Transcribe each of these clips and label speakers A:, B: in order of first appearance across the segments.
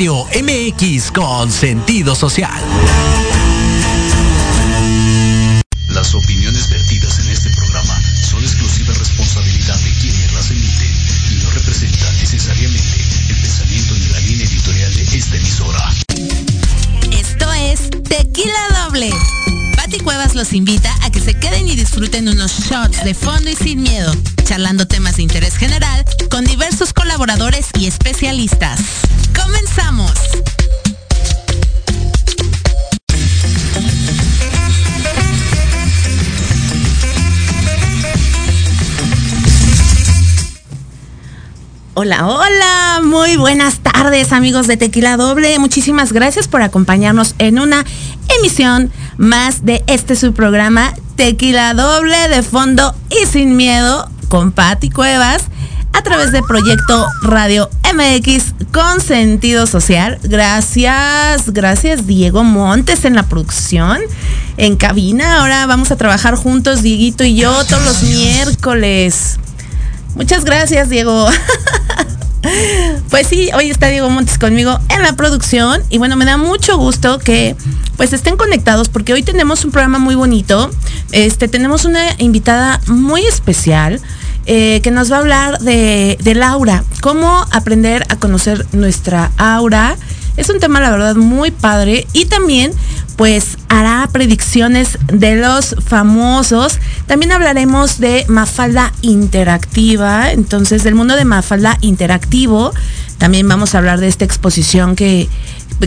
A: Radio MX con sentido social.
B: Las opiniones vertidas en este programa son exclusiva responsabilidad de quienes las emiten y no representan necesariamente el pensamiento ni la línea editorial de esta emisora.
C: Esto es Tequila Doble. Pati Cuevas los invita a que se queden y disfruten unos shots de fondo y sin miedo, charlando temas de interés general con diversos colaboradores y especialistas. Hola, hola, muy buenas tardes amigos de Tequila Doble. Muchísimas gracias por acompañarnos en una emisión más de este su programa Tequila Doble de fondo y sin miedo con Patti Cuevas a través de Proyecto Radio MX con sentido social. Gracias, gracias Diego Montes en la producción, en cabina. Ahora vamos a trabajar juntos, Dieguito y yo, todos los miércoles. Muchas gracias, Diego. Pues sí, hoy está Diego Montes conmigo en la producción y bueno, me da mucho gusto que pues estén conectados porque hoy tenemos un programa muy bonito. Este, tenemos una invitada muy especial eh, que nos va a hablar de, de Laura, cómo aprender a conocer nuestra aura. Es un tema, la verdad, muy padre y también pues hará predicciones de los famosos. También hablaremos de Mafalda Interactiva, entonces del mundo de Mafalda Interactivo. También vamos a hablar de esta exposición que,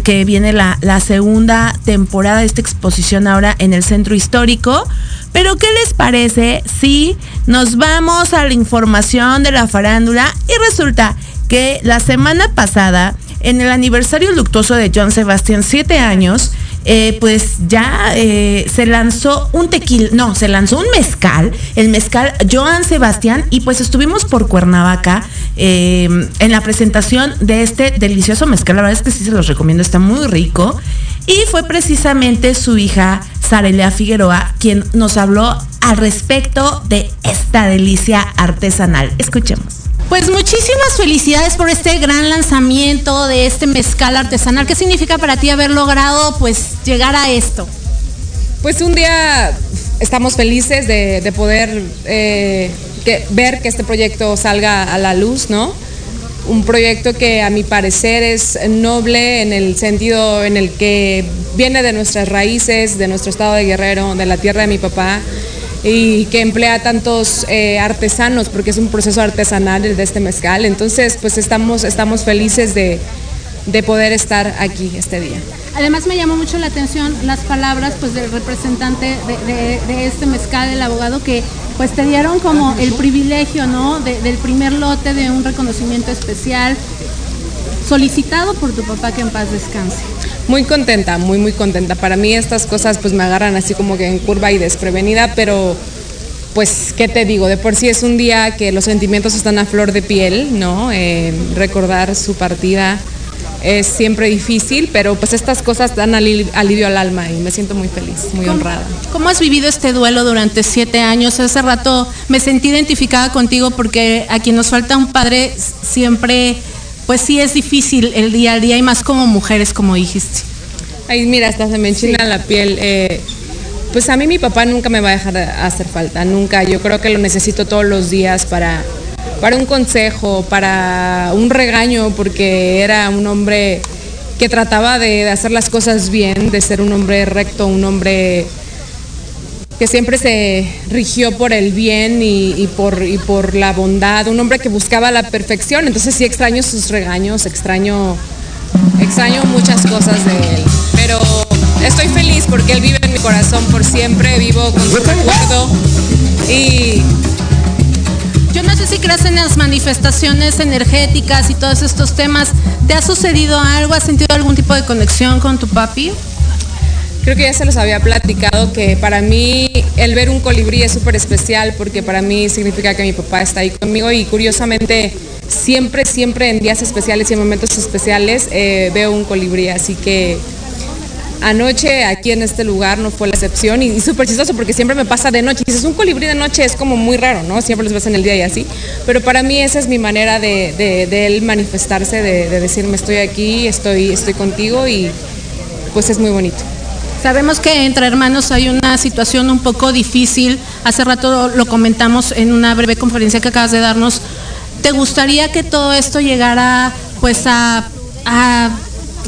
C: que viene la, la, segunda temporada de esta exposición ahora en el centro histórico. Pero ¿qué les parece si nos vamos a la información de la farándula? Y resulta que la semana pasada, en el aniversario luctuoso de John Sebastián, siete años, eh, pues ya eh, se lanzó un tequila, no, se lanzó un mezcal, el mezcal Joan Sebastián, y pues estuvimos por Cuernavaca eh, en la presentación de este delicioso mezcal. La verdad es que sí se los recomiendo, está muy rico. Y fue precisamente su hija, Sarelea Figueroa, quien nos habló al respecto de esta delicia artesanal. Escuchemos. Pues muchísimas felicidades por este gran lanzamiento de este mezcal artesanal. ¿Qué significa para ti haber logrado pues llegar a esto?
D: Pues un día estamos felices de, de poder eh, que, ver que este proyecto salga a la luz, ¿no? Un proyecto que a mi parecer es noble en el sentido en el que viene de nuestras raíces, de nuestro estado de guerrero, de la tierra de mi papá y que emplea tantos eh, artesanos porque es un proceso artesanal de este mezcal. Entonces, pues estamos, estamos felices de, de poder estar aquí este día.
E: Además me llamó mucho la atención las palabras pues del representante de, este mezcal, el abogado, que pues te dieron como el privilegio, ¿no? De, del primer lote de un reconocimiento especial solicitado por tu papá que en paz descanse.
D: Muy contenta, muy muy contenta. Para mí estas cosas pues me agarran así como que en curva y desprevenida, pero pues, ¿qué te digo? De por sí es un día que los sentimientos están a flor de piel, ¿no? Eh, recordar su partida es siempre difícil, pero pues estas cosas dan alivio al alma y me siento muy feliz, muy
E: ¿Cómo,
D: honrada.
E: ¿Cómo has vivido este duelo durante siete años? Hace rato me sentí identificada contigo porque a quien nos falta un padre siempre, pues sí es difícil el día al día y más como mujeres, como dijiste.
D: Ay, mira, hasta se me enchina sí. la piel. Eh, pues a mí mi papá nunca me va a dejar de hacer falta, nunca. Yo creo que lo necesito todos los días para para un consejo, para un regaño, porque era un hombre que trataba de, hacer las cosas bien, de ser un hombre recto, un hombre que siempre se rigió por el bien y, y, por, y por la bondad, un hombre que buscaba la perfección. Entonces sí extraño sus regaños, extraño, extraño muchas cosas de él. Pero estoy feliz porque él vive en mi corazón por siempre, vivo con su recuerdo y
E: no sé si crees en las manifestaciones energéticas y todos estos temas. ¿Te ha sucedido algo? ¿Has sentido algún tipo de conexión con tu papi?
D: Creo que ya se los había platicado que para mí el ver un colibrí es súper especial porque para mí significa que mi papá está ahí conmigo y curiosamente siempre, siempre en días especiales y en momentos especiales eh, veo un colibrí. Así que Anoche aquí en este lugar no fue la excepción y, súper chistoso porque siempre me pasa de noche. Dices, un colibrí de noche es como muy raro, ¿no? Siempre los ves en el día y así. Pero para mí esa es mi manera de él manifestarse, de, de decirme estoy aquí, estoy, estoy contigo y pues es muy bonito.
E: Sabemos que entre hermanos hay una situación un poco difícil. Hace rato lo comentamos en una breve conferencia que acabas de darnos. ¿Te gustaría que todo esto llegara pues a, a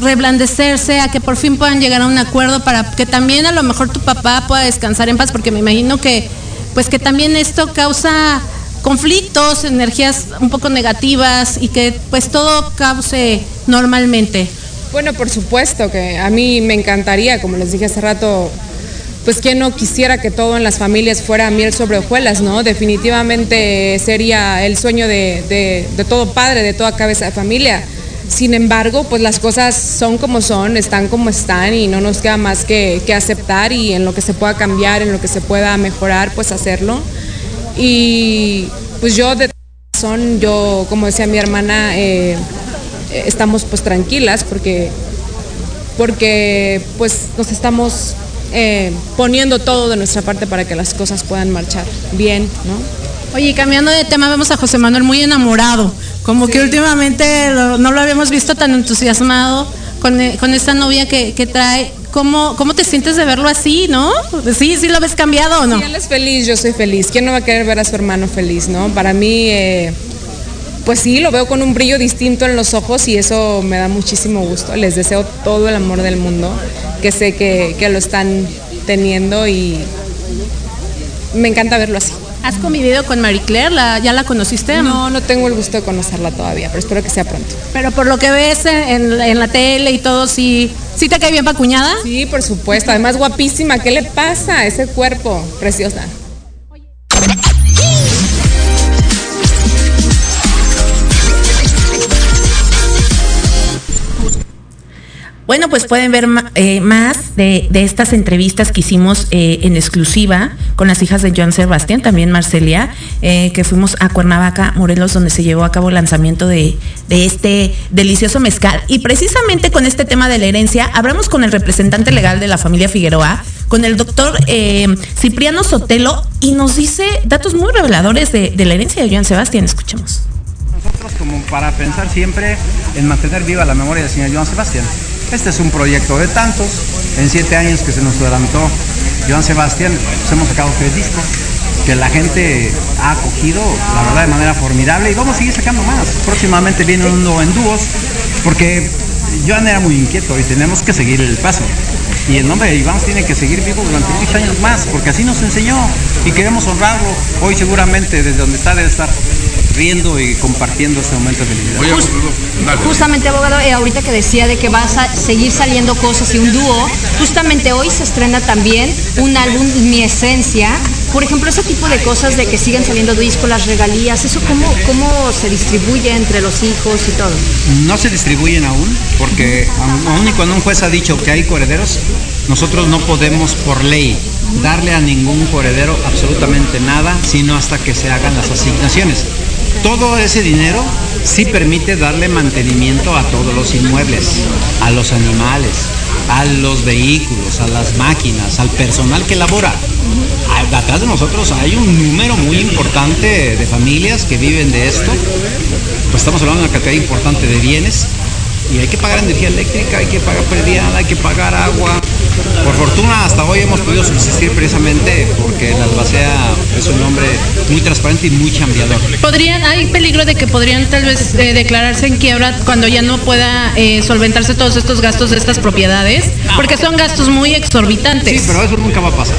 E: reblandecerse, a que por fin puedan llegar a un acuerdo para que también a lo mejor tu papá pueda descansar en paz? Porque me imagino que pues que también esto causa conflictos, energías un poco negativas y que pues todo cause normalmente.
D: Bueno, por supuesto que a mí me encantaría, como les dije hace rato, pues quien no quisiera que todo en las familias fuera miel sobre hojuelas, ¿no? Definitivamente sería el sueño de, de- de todo padre, de toda cabeza de familia. Sin embargo, pues las cosas son como son, están como están y no nos queda más que, que aceptar y en lo que se pueda cambiar, en lo que se pueda mejorar, pues hacerlo. Y pues yo de razón, yo, como decía mi hermana, eh, estamos pues tranquilas porque porque pues nos estamos eh, poniendo todo de nuestra parte para que las cosas puedan marchar bien, ¿no?
E: Oye, cambiando de tema, vemos a José Manuel muy enamorado. Como que últimamente lo- no lo habíamos visto tan entusiasmado con, eh, con esta novia que, que trae. ¿Cómo, ¿Cómo te sientes de verlo así, no? ¿Sí, sí lo ves cambiado o no?
D: Si él es feliz, yo soy feliz. ¿Quién no va a querer ver a su hermano feliz, no? Para mí, eh, pues sí, lo veo con un brillo distinto en los ojos y eso me da muchísimo gusto. Les deseo todo el amor del mundo, que sé que, que lo están teniendo y me encanta verlo así.
E: ¿Has convivido con Marie Claire? ¿La, ¿Ya la conociste?
D: No, no tengo el gusto de conocerla todavía, pero espero que sea pronto.
E: Pero por lo que ves en, en- en la tele y todo, ¿sí, sí te cae bien pa' cuñada?
D: Sí, por supuesto. Además, guapísima. ¿Qué le pasa a ese cuerpo? Preciosa.
C: Bueno, pues pueden ver eh, más de, estas entrevistas que hicimos eh, en exclusiva con las hijas de Joan Sebastián, también Marcelia, eh, que fuimos a Cuernavaca, Morelos, donde se llevó a cabo el lanzamiento de, este delicioso mezcal. Y precisamente con este tema de la herencia, hablamos con el representante legal de la familia Figueroa, con el doctor Cipriano Sotelo, y nos dice datos muy reveladores de, de la herencia de Joan Sebastián. Escuchemos.
F: Nosotros como para pensar siempre en mantener viva la memoria del señor Joan Sebastián. Este es un proyecto de tantos. En siete años que se nos adelantó Joan Sebastián, pues hemos sacado tres discos que la gente ha acogido, la verdad, de manera formidable y vamos a seguir sacando más. Próximamente viene uno en dúos, porque Joan era muy inquieto y tenemos que seguir el paso. Y el nombre de Iván tiene que seguir vivo durante muchos años más, porque así nos enseñó y queremos honrarlo. Hoy seguramente desde donde está debe estar riendo y compartiendo este momento de felicidad.
G: Justamente, abogado, eh, ahorita que decía de que va a seguir saliendo cosas y un dúo, justamente hoy se estrena también un álbum Mi Esencia. Por ejemplo, ese tipo de cosas de que siguen saliendo discos, las regalías, ¿eso cómo, cómo se distribuye entre los hijos y todo?
F: No se distribuyen aún, porque aun y cuando un juez ha dicho que hay coherederos, nosotros no podemos por ley darle a ningún coheredero absolutamente nada, sino hasta que se hagan las asignaciones. Todo ese dinero sí permite darle mantenimiento a todos los inmuebles, a los animales, a los vehículos, a las máquinas, al personal que labora. Atrás de nosotros hay un número muy importante de familias que viven de esto. Pues estamos hablando de una cantidad importante de bienes y hay que pagar energía eléctrica, hay que pagar predial, hay que pagar agua. Por fortuna hasta hoy hemos podido subsistir precisamente porque la albacea es un hombre muy transparente y muy chambeador.
E: ¿Podrían, hay peligro de que podrían tal vez eh, declararse en quiebra cuando ya no pueda eh, solventarse todos estos gastos de estas propiedades? Porque son gastos muy exorbitantes.
F: Sí, pero eso nunca va a pasar.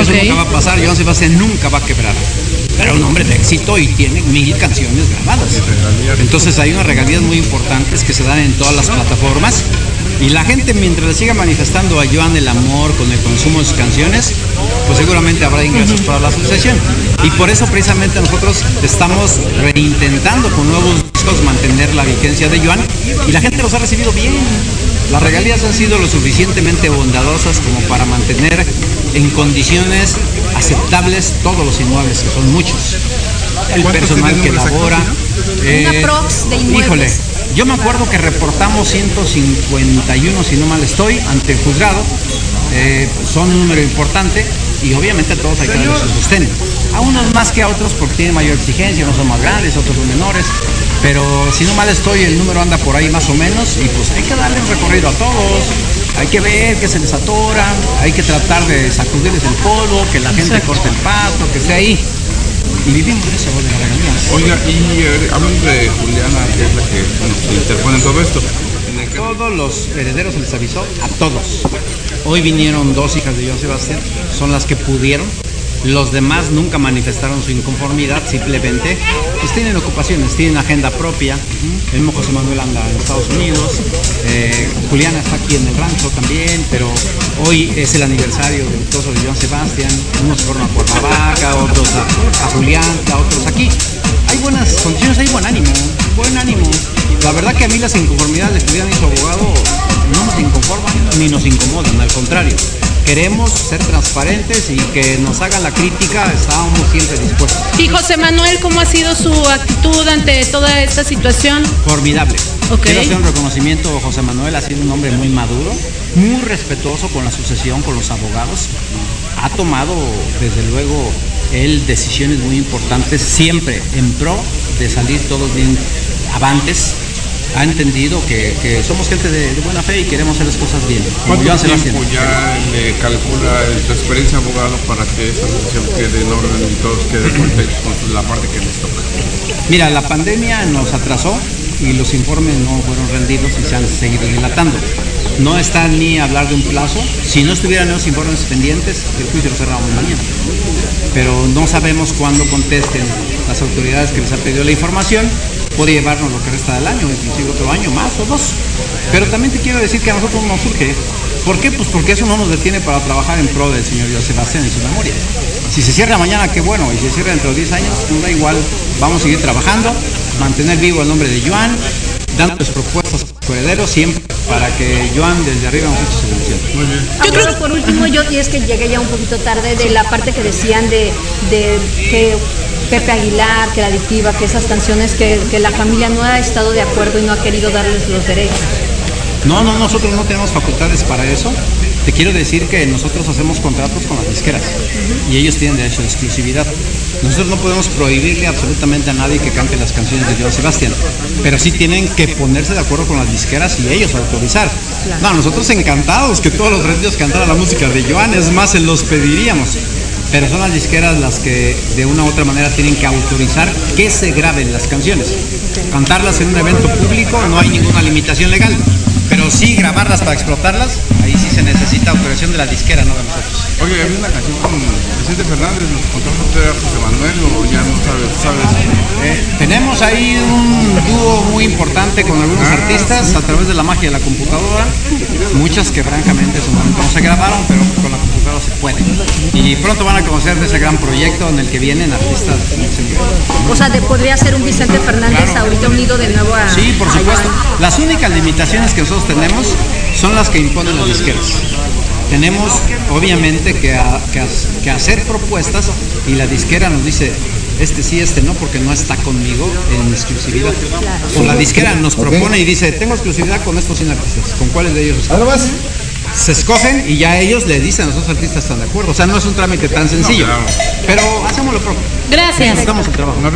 F: Eso
E: Ok.
F: nunca va a pasar. Joan Sebastián nunca va a quebrar. Era un hombre de éxito y tiene mil canciones grabadas. Entonces hay unas regalías muy importantes que se dan en todas las plataformas. Y la gente mientras le siga manifestando a Joan el amor con el consumo de sus canciones, pues seguramente habrá ingresos para la asociación. Y por eso precisamente nosotros estamos reintentando con nuevos discos mantener la vigencia de Joan y la gente los ha recibido bien. Las regalías han sido lo suficientemente bondadosas como para mantener en condiciones aceptables todos los inmuebles, que son muchos. El personal que labora.
G: Una prox de inmuebles.
F: Híjole, Yo me acuerdo que reportamos 151, si no mal estoy, ante el juzgado. Eh, son un número importante y obviamente a todos hay que darles su sostén. A unos más que a otros porque tienen mayor exigencia, unos son más grandes, otros son menores. Pero si no mal estoy, el número anda por ahí más o menos y pues hay que darle un recorrido a todos. Hay que ver que se les atora, hay que tratar de sacudirles el polvo, que la gente corte el pasto, que esté ahí. Y vivimos de eso, de la regalía.
H: Oiga, y eh, hablando de Juliana, que es la que bueno, se interpone en todo esto. En el
F: Todos los herederos se les avisó, a todos. Hoy vinieron dos hijas de Joan Sebastián, son las que pudieron. Los demás nunca manifestaron su inconformidad, simplemente pues tienen ocupaciones, tienen agenda propia. El mismo José Manuel anda en Estados Unidos, eh, Juliana está aquí en el rancho también, pero hoy es el aniversario del de Joan Sebastián. Unos fueron a Cuernavaca, otros a, a Julián, otros aquí. Hay buenas condiciones, hay buen ánimo, buen ánimo. La verdad que a mí las inconformidades de Julián y su abogado no nos inconforman ni nos incomodan, al contrario. Queremos ser transparentes y que nos hagan la crítica, estábamos siempre dispuestos.
E: Y José Manuel, ¿cómo ha sido su actitud ante toda esta situación?
F: Formidable.
E: Ok.
F: Quiero hacer un reconocimiento, José Manuel ha sido un hombre muy maduro, muy respetuoso con la sucesión, con los abogados. Ha tomado, desde luego, él decisiones muy importantes, siempre en pro de salir todos bien avantes. Ha entendido que, que somos gente de, de buena fe y queremos hacer las cosas bien.
H: ¿Cuánto
F: Joan
H: tiempo ya le calcula su experiencia abogado para que esta sesión quede en orden y todos queden contentos con la parte que les toca?
F: Mira, la pandemia nos atrasó y los informes no fueron rendidos y se han seguido dilatando. No está ni hablar de un plazo. Si no estuvieran los informes pendientes, el juicio lo cerramos mañana. Pero no sabemos cuándo contesten las autoridades que les han pedido la información. Puede llevarnos lo que resta del año, inclusive otro año más o dos. Pero también te quiero decir que a nosotros nos surge. ¿Por qué? Pues porque eso no nos detiene para trabajar en pro del señor José Sebastián en su memoria. Si se cierra mañana, qué bueno, y si se cierra dentro de 10 años, nos da igual. Vamos a seguir trabajando, mantener vivo el nombre de Joan, dándoles propuestas a los herederos siempre para que Joan desde arriba nos eche su bendición.
G: Yo creo por último yo y es que llegué ya un poquito tarde de la parte que decían de, de que Pepe Aguilar, que la adictiva, que esas canciones que, que la familia no ha estado de acuerdo y no ha querido darles los derechos.
F: No, no, nosotros no tenemos facultades para eso. Te quiero decir que nosotros hacemos contratos con las disqueras y ellos tienen derecho de exclusividad. Nosotros no podemos prohibirle absolutamente a nadie que cante las canciones de Joan Sebastián, pero sí tienen que ponerse de acuerdo con las disqueras y ellos autorizar. No, nosotros encantados que todos los radios cantaran la música de Joan, es más, se los pediríamos. Pero son las disqueras las que de una u otra manera tienen que autorizar que se graben las canciones. Cantarlas en un evento público no hay ninguna limitación legal. Pero sí grabarlas para explotarlas, ahí sí se necesita autorización de la disquera, no de nosotros.
H: Oye, había una canción con Vicente Fernández, ¿nos contamos usted a José Manuel o ya no sabes? sabes?
F: Eh, tenemos ahí un dúo muy importante con algunos artistas a través de la magia de la computadora. Muchas que francamente en su momento no se grabaron, pero con la computadora se puede. Y pronto van a conocer de ese gran proyecto en el que vienen artistas.
G: O sea, de, podría ser un Vicente Fernández ahorita unido de nuevo a
F: Sí, por supuesto. Las únicas limitaciones que nosotros tenemos son las que imponen las disqueras. Tenemos, obviamente, que, a- que as- que hacer propuestas y la disquera nos dice, este sí, este no, porque no está conmigo en exclusividad. O la disquera nos propone y dice, tengo exclusividad con estos 100 artistas. ¿Con cuáles de ellos? está? Se escogen y ya ellos le dicen a los artistas están de acuerdo. O sea, no es un trámite tan sencillo.
H: claro.
F: Pero hacemos lo propio.
E: Gracias.
F: Estamos el trabajo.
H: ¿No?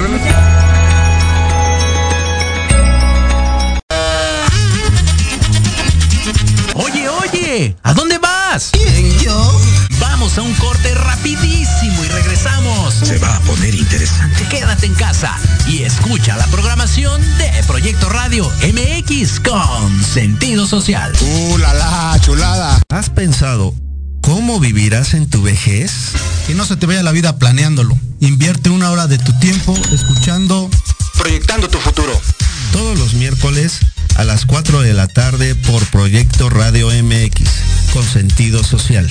A: Oye, oye, ¿a dónde? Vamos a un corte rapidísimo y regresamos. Se va a poner interesante. Quédate en casa y escucha la programación de Proyecto Radio MX con sentido social.
I: ¡Uh, la, la, chulada! ¿Has pensado cómo vivirás en tu vejez?
J: Que no se te vaya la vida planeándolo. Invierte una hora de tu tiempo escuchando
I: Proyectando tu futuro. Todos los miércoles a las 4 de la tarde por Proyecto Radio MX con sentido social.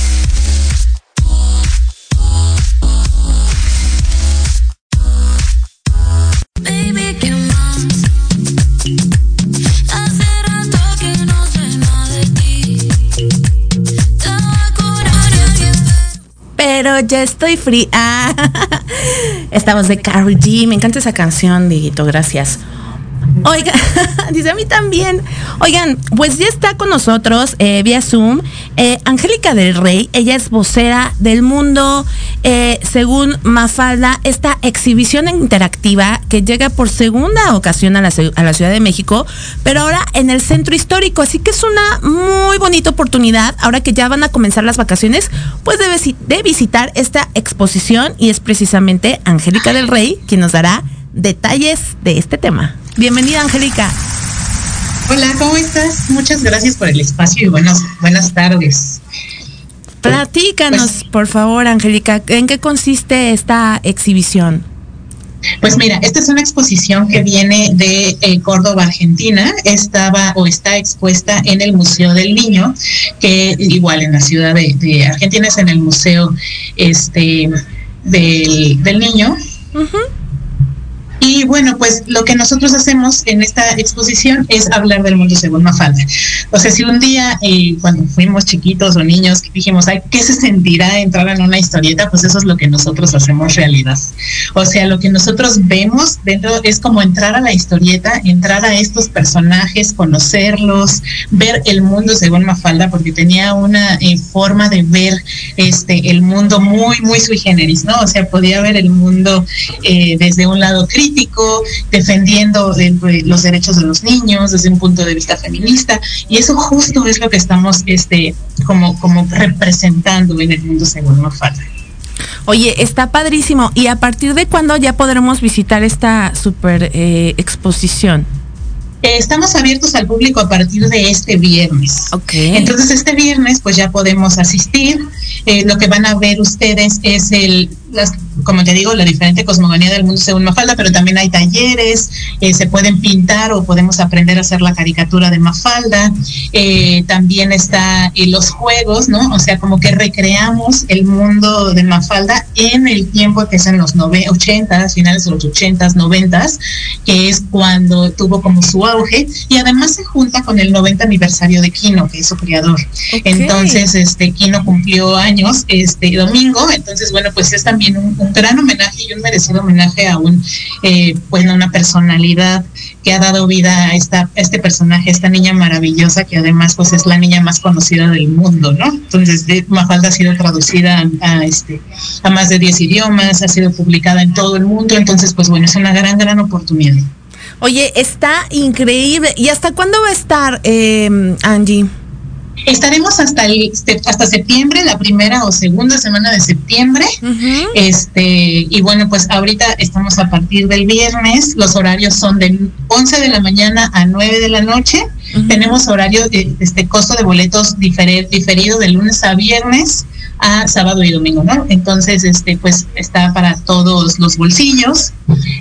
C: Pero ya estoy free. Ah, estamos de Carrie G. Me encanta esa canción, Diguito, gracias. Oiga, dice a mí también. Oigan, pues ya está con nosotros eh, vía Zoom eh, Angélica del Rey. Ella es vocera del mundo, eh, según Mafalda, esta exhibición interactiva que llega por segunda ocasión a la, Ciudad de México, pero ahora en el centro histórico. Así que es una muy bonita oportunidad, ahora que ya van a comenzar las vacaciones, pues de, de visitar esta exposición y es precisamente Angélica del Rey quien nos dará detalles de este tema. Bienvenida, Angélica.
K: Hola, ¿cómo estás? Muchas gracias por el espacio y buenas, buenas tardes.
C: Platícanos, pues, por favor, Angélica, ¿en qué consiste esta exhibición?
K: Pues mira, esta es una exposición que viene de eh, Córdoba, Argentina. Estaba o está expuesta en el Museo del Niño, que igual en la ciudad de, Argentina es en el Museo este, del, del Niño. Y bueno, pues lo que nosotros hacemos en esta exposición es hablar del mundo según Mafalda. O sea, si un día eh, cuando fuimos chiquitos o niños dijimos, ay, ¿qué se sentirá entrar en una historieta? Pues eso es lo que nosotros hacemos realidad. O sea, lo que nosotros vemos dentro es como entrar a la historieta, entrar a estos personajes, conocerlos, ver el mundo según Mafalda, porque tenía una eh, forma de ver este el mundo muy, muy sui generis, ¿no? O sea, podía ver el mundo eh, desde un lado crítico defendiendo los derechos de los niños desde un punto de vista feminista y eso justo es lo que estamos este como como representando en el mundo según Mafalda.
C: Oye, está padrísimo. ¿Y a partir de cuándo ya podremos visitar esta super eh, exposición?
K: Eh, estamos abiertos al público a partir de este viernes. Okay. Entonces, este viernes, pues ya podemos asistir. Eh, lo que van a ver ustedes es el las, como te digo, la diferente cosmogonía del mundo según Mafalda, pero también hay talleres, eh, se pueden pintar o podemos aprender a hacer la caricatura de Mafalda. Eh, también está eh, los juegos, ¿no? O sea, como que recreamos el mundo de Mafalda en el tiempo que es en los 80, finales de los 80, 90, que es cuando tuvo como su auge y además se junta con el 90 aniversario de Kino, que es su creador. Entonces, este Kino cumplió años este domingo, entonces bueno, pues es también un, gran homenaje y un merecido homenaje a un, eh, bueno, una personalidad que ha dado vida a, esta, este personaje, esta niña maravillosa que además pues es la niña más conocida del mundo, ¿no? Entonces Mafalda ha sido traducida a, este, a más de 10 idiomas, ha sido publicada en todo el mundo, entonces pues bueno, es una gran, gran oportunidad.
C: Oye, está increíble. ¿Y hasta cuándo va a estar, eh, Angie?
K: Estaremos hasta el hasta septiembre, la primera o segunda semana de septiembre. Este, y bueno, pues ahorita estamos a partir del viernes, los horarios son de 11 de la mañana a 9 de la noche. Tenemos horario de este costo de boletos diferido de lunes a viernes a sábado y domingo, ¿no? Entonces, este, pues está para todos los bolsillos.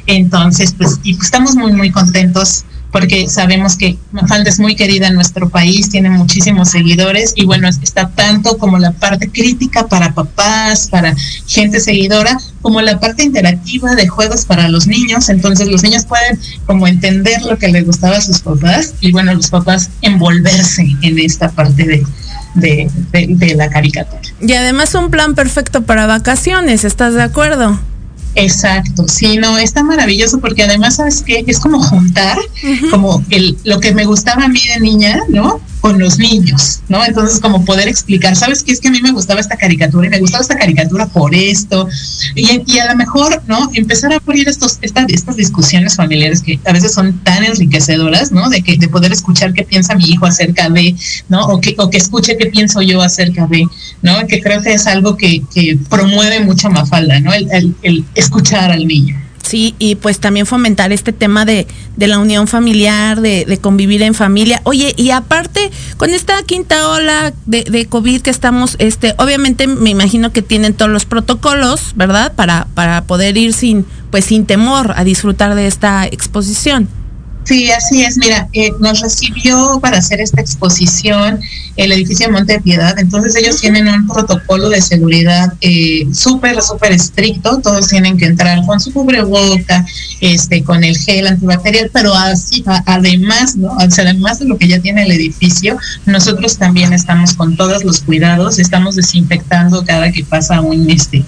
K: Entonces, pues, y pues estamos muy, muy contentos porque sabemos que Mafalda es muy querida en nuestro país, tiene muchísimos seguidores y bueno, está tanto como la parte crítica para papás, para gente seguidora, como la parte interactiva de juegos para los niños, entonces los niños pueden como entender lo que les gustaba a sus papás y bueno, los papás envolverse en esta parte de, de, de la caricatura.
C: Y además un plan perfecto para vacaciones, ¿estás de acuerdo?
K: Exacto, sí, no, está maravilloso porque además, ¿sabes qué? Es como juntar, como el, lo que me gustaba a mí de niña, ¿no? Con los niños, ¿no? Entonces, como poder explicar, ¿sabes qué? Es que a mí me gustaba esta caricatura y me gustaba esta caricatura por esto. Y, a lo mejor, ¿no? Empezar a abrir estos, estas, estas discusiones familiares que a veces son tan enriquecedoras, ¿no? De que de poder escuchar qué piensa mi hijo acerca de, ¿no? O que, o que escuche qué pienso yo acerca de, ¿no? Que creo que es algo que, que promueve mucho Mafalda, ¿no? el, el escuchar al niño.
C: Sí, y pues también fomentar este tema de, de la unión familiar, de, de, convivir en familia. Oye, y aparte, con esta quinta ola de, de, COVID que estamos, este, obviamente me imagino que tienen todos los protocolos, ¿verdad? Para, para poder ir sin, pues sin temor a disfrutar de esta exposición.
K: Sí, así es. Mira, eh, nos recibió para hacer esta exposición el edificio Monte de Piedad. Entonces ellos tienen un protocolo de seguridad eh, súper, súper estricto. Todos tienen que entrar con su cubreboca, este, con el gel antibacterial, pero así, además, ¿no? además de lo que ya tiene el edificio, nosotros también estamos con todos los cuidados. Estamos desinfectando cada que pasa un, este,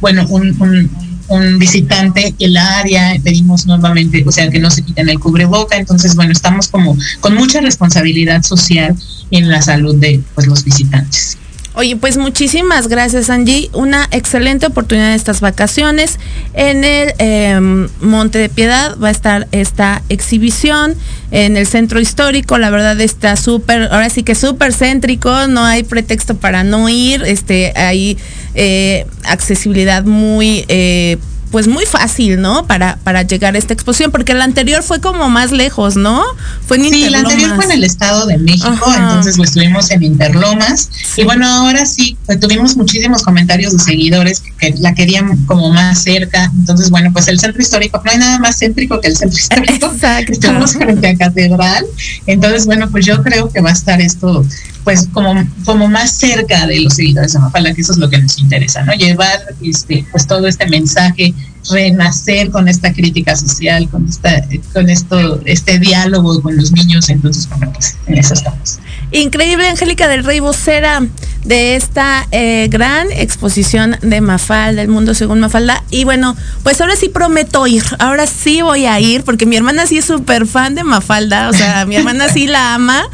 K: bueno, un, un un visitante el área, pedimos nuevamente, o sea, que no se quiten el cubreboca, entonces, bueno, estamos como con mucha responsabilidad social en la salud de pues, los visitantes.
C: Oye, pues muchísimas gracias Angie. Una excelente oportunidad de estas vacaciones. En el em, Monte de Piedad va a estar esta exhibición en el centro histórico. La verdad está súper, ahora sí que súper céntrico. No hay pretexto para no ir. Este, hay eh, accesibilidad muy eh, pues muy fácil, ¿no? Para, para llegar a esta exposición, porque la anterior fue como más lejos, ¿no?
K: Fue en Sí, la anterior fue en el Estado de México, entonces lo estuvimos en Interlomas. Y bueno, ahora sí, pues, tuvimos muchísimos comentarios de seguidores que, la querían como más cerca. Entonces, bueno, pues el centro histórico, no hay nada más céntrico que el centro histórico. Exacto. Estamos frente a Catedral. Entonces, bueno, pues yo creo que va a estar esto pues como, como más cerca de los seguidores de Mafalda, que eso es lo que nos interesa, ¿no? Llevar este, pues todo este mensaje, renacer con esta crítica social, con esta, con esto, este diálogo con los niños, entonces pues en eso estamos.
C: Increíble, Angélica del Rey, vocera de esta eh, gran exposición de Mafalda, el mundo según Mafalda. Y bueno, pues ahora sí prometo ir, ahora sí voy a ir, porque mi hermana sí es súper fan de Mafalda, o sea, mi hermana sí la ama.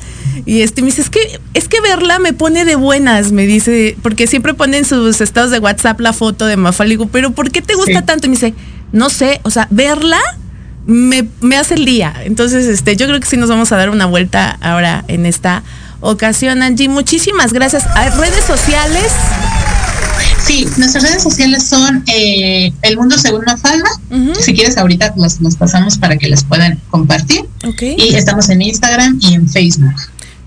C: Y este me dice, es que, es que verla me pone de buenas, me dice, porque siempre ponen sus estados de WhatsApp la foto de Mafalda. Y digo, pero ¿por qué te gusta tanto? Y me dice, no sé, o sea, verla me, hace el día. Entonces, este, yo creo que sí nos vamos a dar una vuelta ahora en esta ocasión, Angie. Muchísimas gracias. ¿Hay redes sociales?
K: Sí, nuestras redes sociales son eh, El Mundo Según Mafalda. Si quieres, ahorita las, pasamos para que las puedan compartir. Y estamos en Instagram y en Facebook.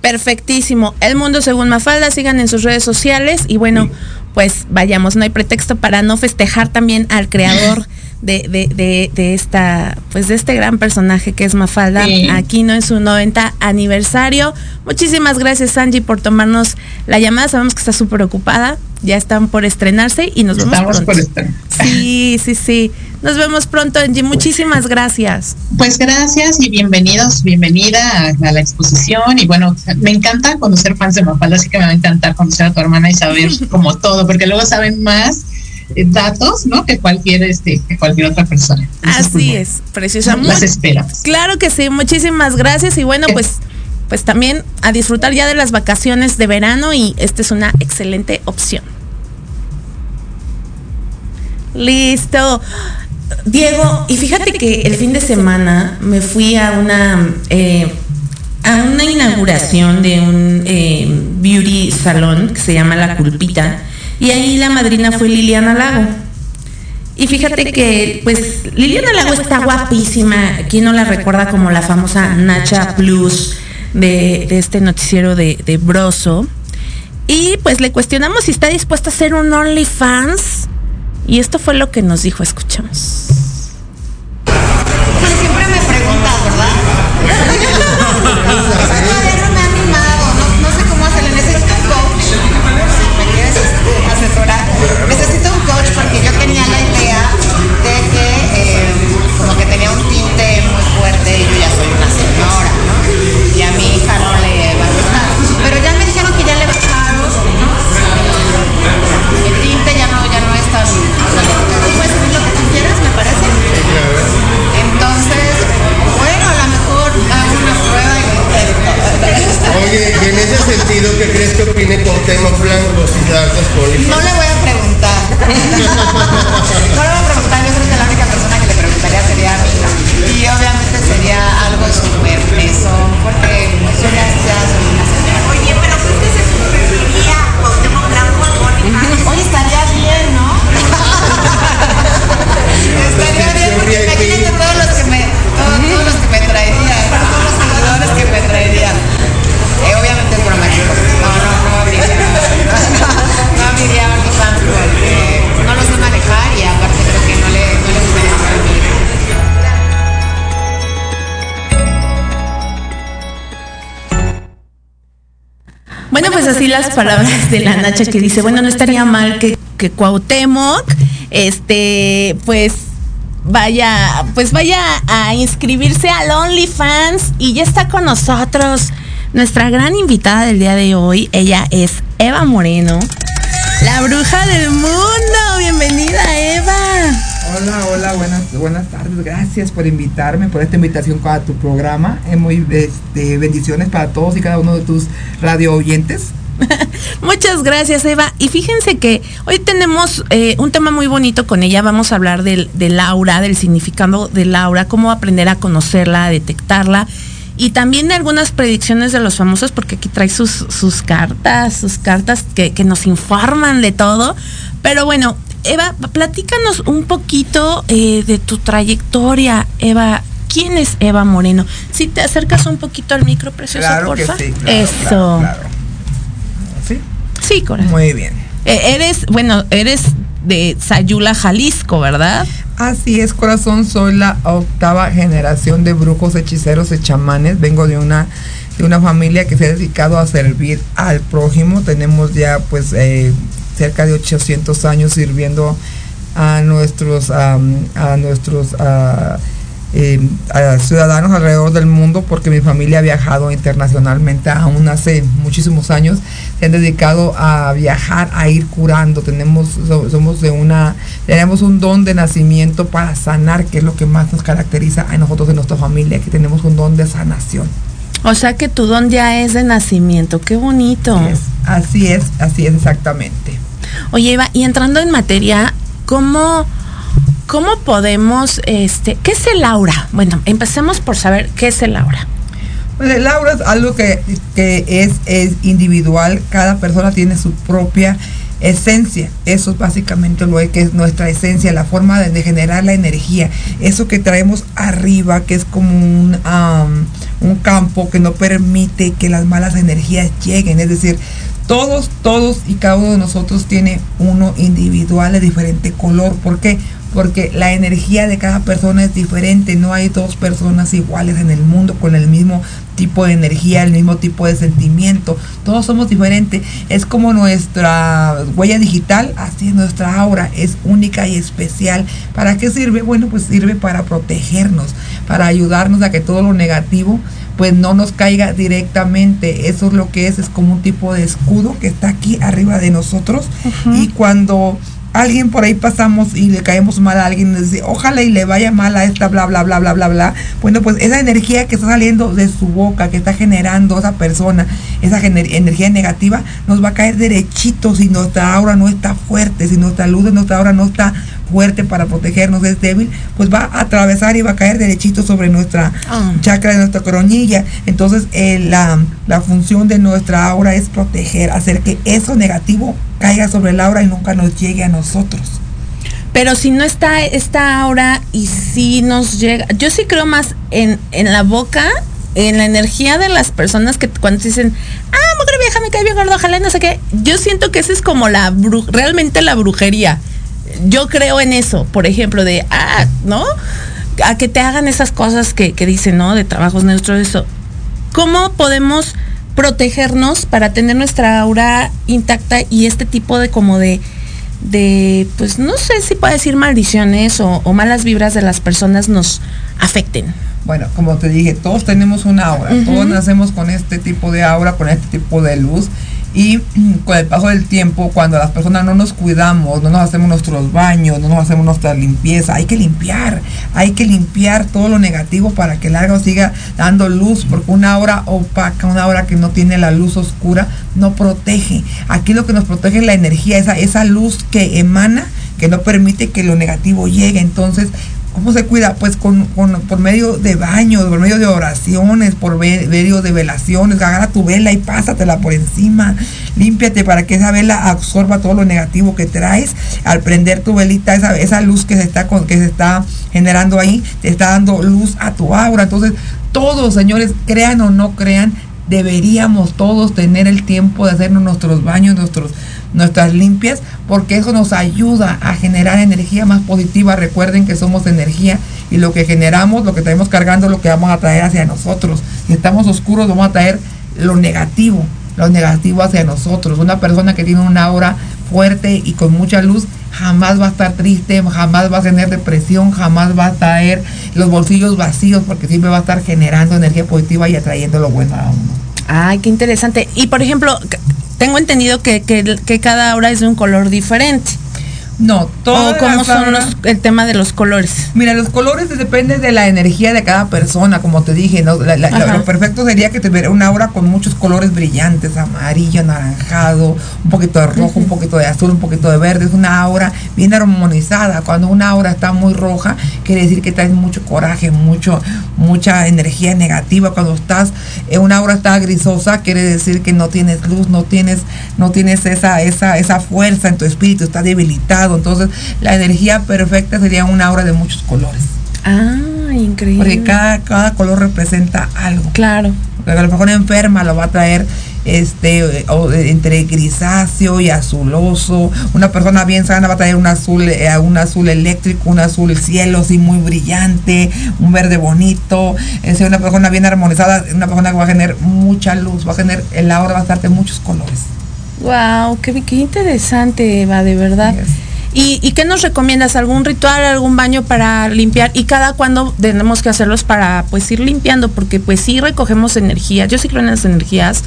C: Perfectísimo. El mundo según Mafalda, sigan en sus redes sociales y bueno, pues vayamos, no hay pretexto para no festejar también al creador de, de, de, esta, pues de este gran personaje que es Mafalda, aquí no en su 90 aniversario. Muchísimas gracias Angie por tomarnos la llamada, sabemos que está súper ocupada, ya están por estrenarse y nos vemos Estamos por estrenar. Sí, sí, sí. Nos vemos pronto, Angie. Muchísimas gracias.
K: Pues gracias y bienvenidos, bienvenida a, la exposición. Y bueno, me encanta conocer fans de Mafalda, así que me va a encantar conocer a tu hermana y saber como todo, porque luego saben más datos, ¿no? Que cualquier este, que cualquier otra persona.
C: Así es, precisamente.
K: Las esperamos.
C: Claro que sí, muchísimas gracias y bueno, pues pues también a disfrutar ya de las vacaciones de verano y esta es una excelente opción. Listo. Diego, y fíjate que el fin de semana me fui a una eh, a una inauguración de un eh, beauty salón que se llama La Culpita y ahí la madrina fue Liliana Lago. Y fíjate que, pues, Liliana Lago está guapísima. ¿Quién no la recuerda como la famosa Nacha Plus de, este noticiero de, de Broso? Y pues le cuestionamos si está dispuesta a hacer un OnlyFans y esto fue lo que nos dijo, escuchamos.
L: con blancos y. No le voy a preguntar. no le voy a preguntar, yo creo que la única persona que le preguntaría sería a. Y obviamente sería algo súper peso, porque yo ya, ya soy una. Oye, pero ¿crees que se suscribiría Cuauhtémoc Blanco al Oye, estaría bien, ¿no? estaría bien, porque imagínate todos los que me, todos, los que me traerían, todos los seguidores que me traerían.
C: Así las palabras de la Nacha que dice, bueno, no estaría mal que, que Cuauhtémoc, este, pues vaya, pues vaya a inscribirse al OnlyFans y ya está con nosotros nuestra gran invitada del día de hoy. Ella es Eva Moreno, la bruja del mundo. Bienvenida, Eva.
M: Hola, hola, buenas, buenas tardes. Gracias por invitarme, por esta invitación a tu programa. Es muy este, bendiciones para todos y cada uno de tus radio oyentes.
C: Muchas gracias, Eva. Y fíjense que hoy tenemos eh, un tema muy bonito con ella. Vamos a hablar del, del aura, del significado del aura, cómo aprender a conocerla, a detectarla. Y también de algunas predicciones de los famosos, porque aquí trae sus, sus cartas, sus cartas que, que nos informan de todo. Pero bueno, Eva, platícanos un poquito eh, de tu trayectoria. Eva, ¿quién es Eva Moreno? Si te acercas un poquito al micro, precioso,
M: Claro que
C: porfa.
M: sí, claro,
C: Eso.
M: claro. ¿Sí?
C: Corazón.
M: Muy bien.
C: Eh, eres, bueno, eres de Sayula, Jalisco, ¿verdad?
M: Así es, corazón, soy la octava generación de brujos, hechiceros y chamanes. Vengo de una de una familia que se ha dedicado a servir al prójimo. Tenemos ya pues eh, cerca de 800 años sirviendo a nuestros a nuestros ah, eh, a ciudadanos alrededor del mundo porque mi familia ha viajado internacionalmente aún hace muchísimos años se han dedicado a viajar a ir curando tenemos so- somos de una tenemos un don de nacimiento para sanar que es lo que más nos caracteriza a nosotros de nuestra familia que tenemos un don de sanación
C: O sea que tu don ya es de nacimiento. Qué bonito.
M: así es así es exactamente
C: Oye, Eva, y entrando en materia, ¿cómo, cómo podemos, este, qué es el aura? Bueno, empecemos por saber qué es el aura.
M: Pues el aura es algo que, que es, es individual, cada persona tiene su propia esencia, eso es básicamente lo que es nuestra esencia, la forma de, generar la energía, eso que traemos arriba, que es como un, un campo que no permite que las malas energías lleguen, es decir, todos, todos y cada uno de nosotros tiene uno individual de diferente color, ¿por qué? Porque la energía de cada persona es diferente, no hay dos personas iguales en el mundo con el mismo tipo de energía, el mismo tipo de sentimiento, todos somos diferentes, es como nuestra huella digital, así es nuestra aura, es única y especial. ¿Para qué sirve? Bueno, pues sirve para protegernos, para ayudarnos a que todo lo negativo pues no nos caiga directamente. Eso es lo que es, es como un tipo de escudo que está aquí arriba de nosotros. Y cuando alguien por ahí pasamos y le caemos mal a alguien, dice, ojalá y le vaya mal a esta, bla, bla, bla, bla, bla, bla. Bueno, pues esa energía que está saliendo de su boca, que está generando esa persona, esa energía negativa, nos va a caer derechito si nuestra aura no está fuerte, si nuestra luz de nuestra aura no está fuerte para protegernos, es débil, pues va a atravesar y va a caer derechito sobre nuestra chakra de nuestra coronilla. Entonces, eh, la, la función de nuestra aura es proteger, hacer que eso negativo caiga sobre el aura y nunca nos llegue a nosotros.
C: Pero si no está esta aura y si nos llega, yo sí creo más en, en la boca, en la energía de las personas que cuando dicen, ah, mujer vieja, me cae bien gordo, ojalá no sé qué, yo siento que esa es como la bru- realmente la brujería. Yo creo en eso, por ejemplo, de, ah, ¿no? A que te hagan esas cosas que, que dicen, ¿no? De trabajos neutros, eso. ¿Cómo podemos protegernos para tener nuestra aura intacta y este tipo de como de, de pues no sé si puedo decir maldiciones o, o malas vibras de las personas nos afecten?
M: Bueno, como te dije, todos tenemos una aura, todos nacemos con este tipo de aura, con este tipo de luz y mm, con el paso del tiempo, cuando las personas no nos cuidamos, no nos hacemos nuestros baños, no nos hacemos nuestra limpieza, hay que limpiar, hay que limpiar todo lo negativo para que el árbol siga dando luz, porque una aura opaca, una aura que no tiene la luz oscura, no protege. Aquí lo que nos protege es la energía, esa, esa luz que emana, que no permite que lo negativo llegue. Entonces, ¿Cómo se cuida? Pues con, con- por medio de baños, por medio de oraciones, por medio de velaciones. Agarra tu vela y pásatela por encima. Límpiate para que esa vela absorba todo lo negativo que traes. Al prender tu velita, esa, esa luz que se, está que se está generando ahí, te está dando luz a tu aura. Entonces, todos, señores, crean o no crean, deberíamos todos tener el tiempo de hacernos nuestros baños, nuestros, nuestras limpias, porque eso nos ayuda a generar energía más positiva. Recuerden que somos energía y lo que generamos, lo que traemos cargando, lo que vamos a traer hacia nosotros. Si estamos oscuros, vamos a traer lo negativo. lo negativo hacia nosotros. Una persona que tiene una aura fuerte y con mucha luz jamás va a estar triste, jamás va a tener depresión, jamás va a traer los bolsillos vacíos porque siempre va a estar generando energía positiva y atrayendo lo bueno a uno.
C: Ay, qué interesante. Y por ejemplo, tengo entendido que, que, cada aura es de un color diferente.
M: No, todo.
C: ¿Cómo son el tema de los colores?
M: Mira, los colores depende de la energía de cada persona, como te dije, ¿no? lo perfecto sería que te tuviera una aura con muchos colores brillantes, amarillo, anaranjado, un poquito de rojo, un poquito de azul, un poquito de verde. Es una aura bien armonizada. Cuando una aura está muy roja, quiere decir que traes mucho coraje, mucho, mucha energía negativa. Cuando estás, en una aura está grisosa, quiere decir que no tienes luz, no tienes, no tienes esa, esa, esa fuerza en tu espíritu, está debilitado entonces, la energía perfecta sería una aura de muchos colores.
C: Ah, increíble.
M: Porque cada, cada color representa algo.
C: Claro.
M: Porque a lo mejor enferma lo va a traer este entre grisáceo y azuloso. Una persona bien sana va a traer un azul, eh, un azul eléctrico, un azul cielo así muy brillante, un verde bonito. Es una persona bien armonizada, una persona que va a tener mucha luz, va a tener el aura va a estar de muchos colores.
C: Wow, qué, qué interesante, Eva, de verdad. ¿Y, qué nos recomiendas? ¿Algún ritual, algún baño para limpiar? ¿Y cada cuándo tenemos que hacerlos para pues ir limpiando? Porque pues sí recogemos energías. Yo sí creo en las energías.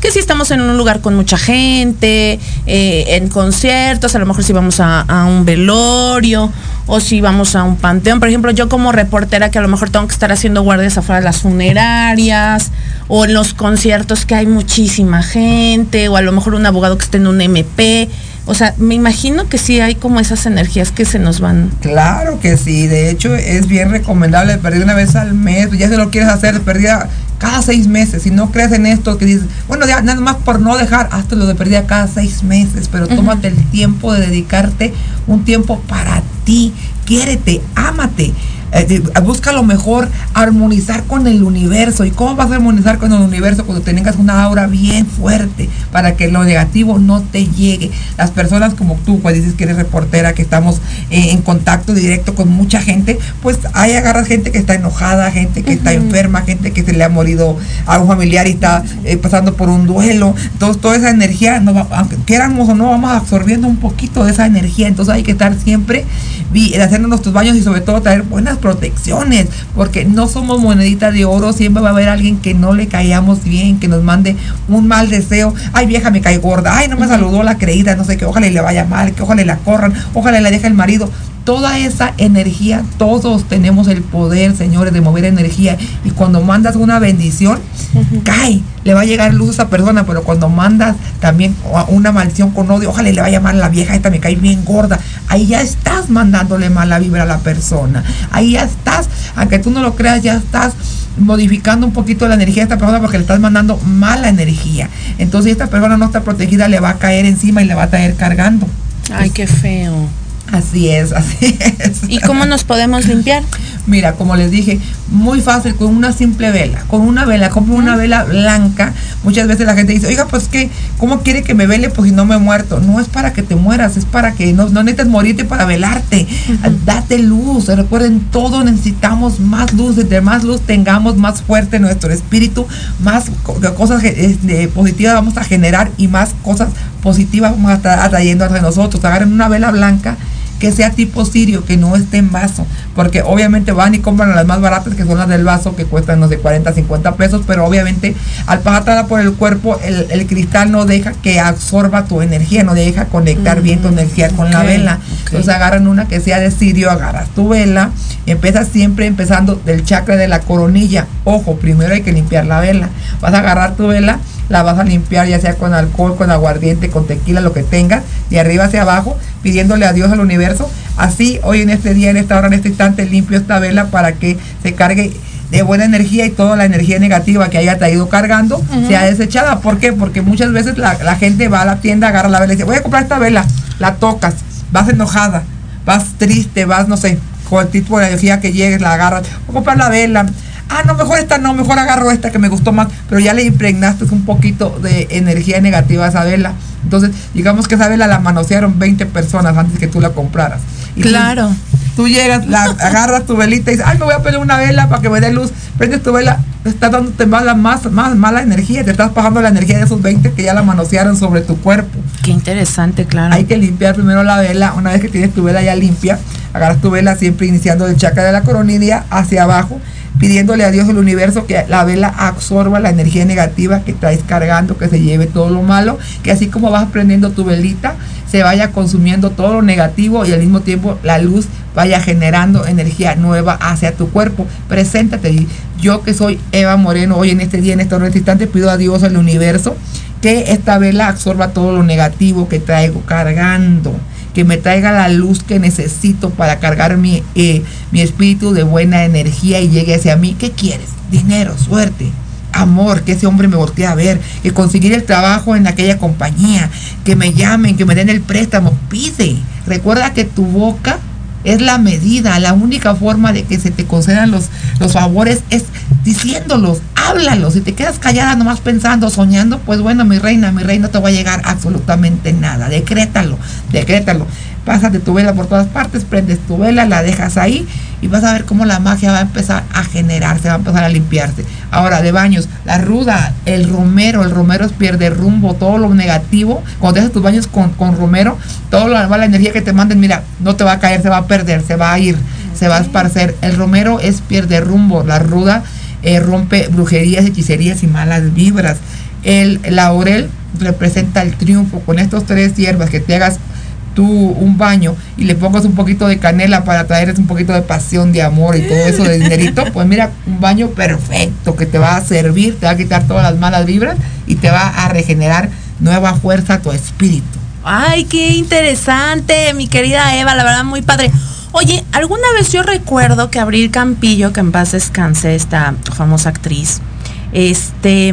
C: Que si estamos en un lugar con mucha gente, eh, en conciertos, a lo mejor si vamos a, a, un velorio o si vamos a un panteón. Por ejemplo, yo como reportera que a lo mejor tengo que estar haciendo guardias afuera de las funerarias o en los conciertos que hay muchísima gente o a lo mejor un abogado que esté en un MP o sea, me imagino que sí hay como esas energías que se nos van.
M: Claro que sí, de hecho es bien recomendable perder una vez al mes, ya se lo quieres hacer, perdida cada seis meses. Si no crees en esto, que dices, bueno, ya nada más por no dejar, hazte lo de perdida cada seis meses, pero tómate el tiempo de dedicarte un tiempo para ti, quiérete, ámate. Eh, busca lo mejor, armonizar con el universo. ¿Y cómo vas a armonizar con el universo cuando tengas una aura bien fuerte para que lo negativo no te llegue? Las personas como tú, pues dices que eres reportera, que estamos eh, en contacto directo con mucha gente, pues ahí agarras gente que está enojada, gente que está enferma, gente que se le ha morido a un familiar y está eh, pasando por un duelo. Entonces toda esa energía, no aunque quieramos o no, vamos absorbiendo un poquito de esa energía. Entonces hay que estar siempre haciendo nuestros baños y sobre todo traer buenas protecciones, porque no somos monedita de oro, siempre va a haber alguien que no le caíamos bien, que nos mande un mal deseo, ay vieja me cae gorda, ay no me saludó la creída, no sé qué, ojalá le vaya mal, que ojalá la corran, ojalá le deje el marido toda esa energía, todos tenemos el poder, señores, de mover energía. Y cuando mandas una bendición, cae, le va a llegar luz a esa persona, pero cuando mandas también una maldición con odio, ojalá le va a llamar a la vieja, esta me cae bien gorda, ahí ya estás mandándole mala vibra a la persona. Ahí ya estás, aunque tú no lo creas, ya estás modificando un poquito la energía de esta persona porque le estás mandando mala energía. Entonces, si esta persona no está protegida, le va a caer encima y le va a caer cargando.
C: Ay, qué feo.
M: Así es, así es.
C: ¿Y cómo nos podemos limpiar?
M: Mira, como les dije, muy fácil, con una simple vela. Con una vela, como una vela blanca. Muchas veces la gente dice, oiga, pues que, ¿cómo quiere que me vele? Pues si no me he muerto. No es para que te mueras, es para que no, no necesites morirte para velarte. Date luz. Recuerden, todos necesitamos más luz. Entre más luz tengamos, más fuerte nuestro espíritu, más cosas positivas vamos a generar y más cosas positivas vamos a estar atrayendo hacia nosotros. Agarren una vela blanca que sea tipo sirio, que no esté en vaso, porque obviamente van y compran las más baratas que son las del vaso que cuestan no sé 40, 50 pesos, pero obviamente al pasar por el cuerpo el, cristal no deja que absorba tu energía, no deja conectar bien tu energía con la vela. Entonces agarran una que sea de sirio, agarras tu vela y empiezas siempre empezando del chakra de la coronilla. Ojo, primero hay que limpiar la vela. Vas a agarrar tu vela la vas a limpiar ya sea con alcohol, con aguardiente, con tequila, lo que tengas, de arriba hacia abajo, pidiéndole a Dios al universo. Así, hoy en este día, en esta hora, en este instante, limpio esta vela para que se cargue de buena energía y toda la energía negativa que haya traído cargando sea desechada. ¿Por qué? Porque muchas veces la, gente va a la tienda, agarra la vela y dice, voy a comprar esta vela, la tocas, vas enojada, vas triste, vas, no sé, con el tipo de energía que llegues, la agarras, voy a comprar la vela, ah, no, mejor esta no, mejor agarro esta que me gustó más, pero ya le impregnaste un poquito de energía negativa a esa vela. Entonces, digamos que esa vela la manosearon 20 personas antes que tú la compraras.
C: claro.
M: Tú, llegas, la agarras tu velita y dices, ay, me voy a poner una vela para que me dé luz. Prendes tu vela, te estás dándote mala, más, más mala energía, te estás bajando la energía de esos 20 que ya la manosearon sobre tu cuerpo.
C: Qué interesante, claro.
M: Hay que limpiar primero la vela. Una vez que tienes tu vela ya limpia, agarras tu vela siempre iniciando del chakra de la coronidia hacia abajo pidiéndole a Dios del universo que la vela absorba la energía negativa que traes cargando, que se lleve todo lo malo, que así como vas prendiendo tu velita, se vaya consumiendo todo lo negativo y al mismo tiempo la luz vaya generando energía nueva hacia tu cuerpo. Preséntate. Yo que soy Eva Moreno, hoy en este día, en este instante, pido a Dios al universo que esta vela absorba todo lo negativo que traigo cargando que me traiga la luz que necesito para cargar mi, eh, mi espíritu de buena energía y llegue hacia mí. ¿Qué quieres? Dinero, suerte, amor, que ese hombre me voltee a ver, que conseguir el trabajo en aquella compañía, que me llamen, que me den el préstamo. Pide. Recuerda que tu boca es la medida, la única forma de que se te concedan los, los favores es diciéndolos, háblalos. Si te quedas callada nomás pensando, soñando, pues bueno, mi reina, mi reina, no te va a llegar absolutamente nada. Decrétalo, decrétalo. Pásate tu vela por todas partes, prendes tu vela, la dejas ahí y vas a ver cómo la magia va a empezar a generarse, va a empezar a limpiarse. Ahora, de baños, la ruda, el romero, el romero es pierde rumbo, todo lo negativo. Cuando te haces tus baños con, con romero, toda la, la energía que te manden, mira, no te va a caer, se va a perder, se va a ir, se va a esparcer. El romero es pierde rumbo, la ruda eh, rompe brujerías, hechicerías y malas vibras. El laurel representa el triunfo. Con estos tres hierbas que te hagas tú un baño y le pongas un poquito de canela para traerles un poquito de pasión, de amor y todo eso de dinerito, pues mira, un baño perfecto que te va a servir, te va a quitar todas las malas vibras y te va a regenerar nueva fuerza a tu espíritu.
C: Ay, qué interesante, mi querida Eva, la verdad muy padre. Oye, alguna vez yo recuerdo que Abril Campillo, que en paz descanse, esta famosa actriz, este,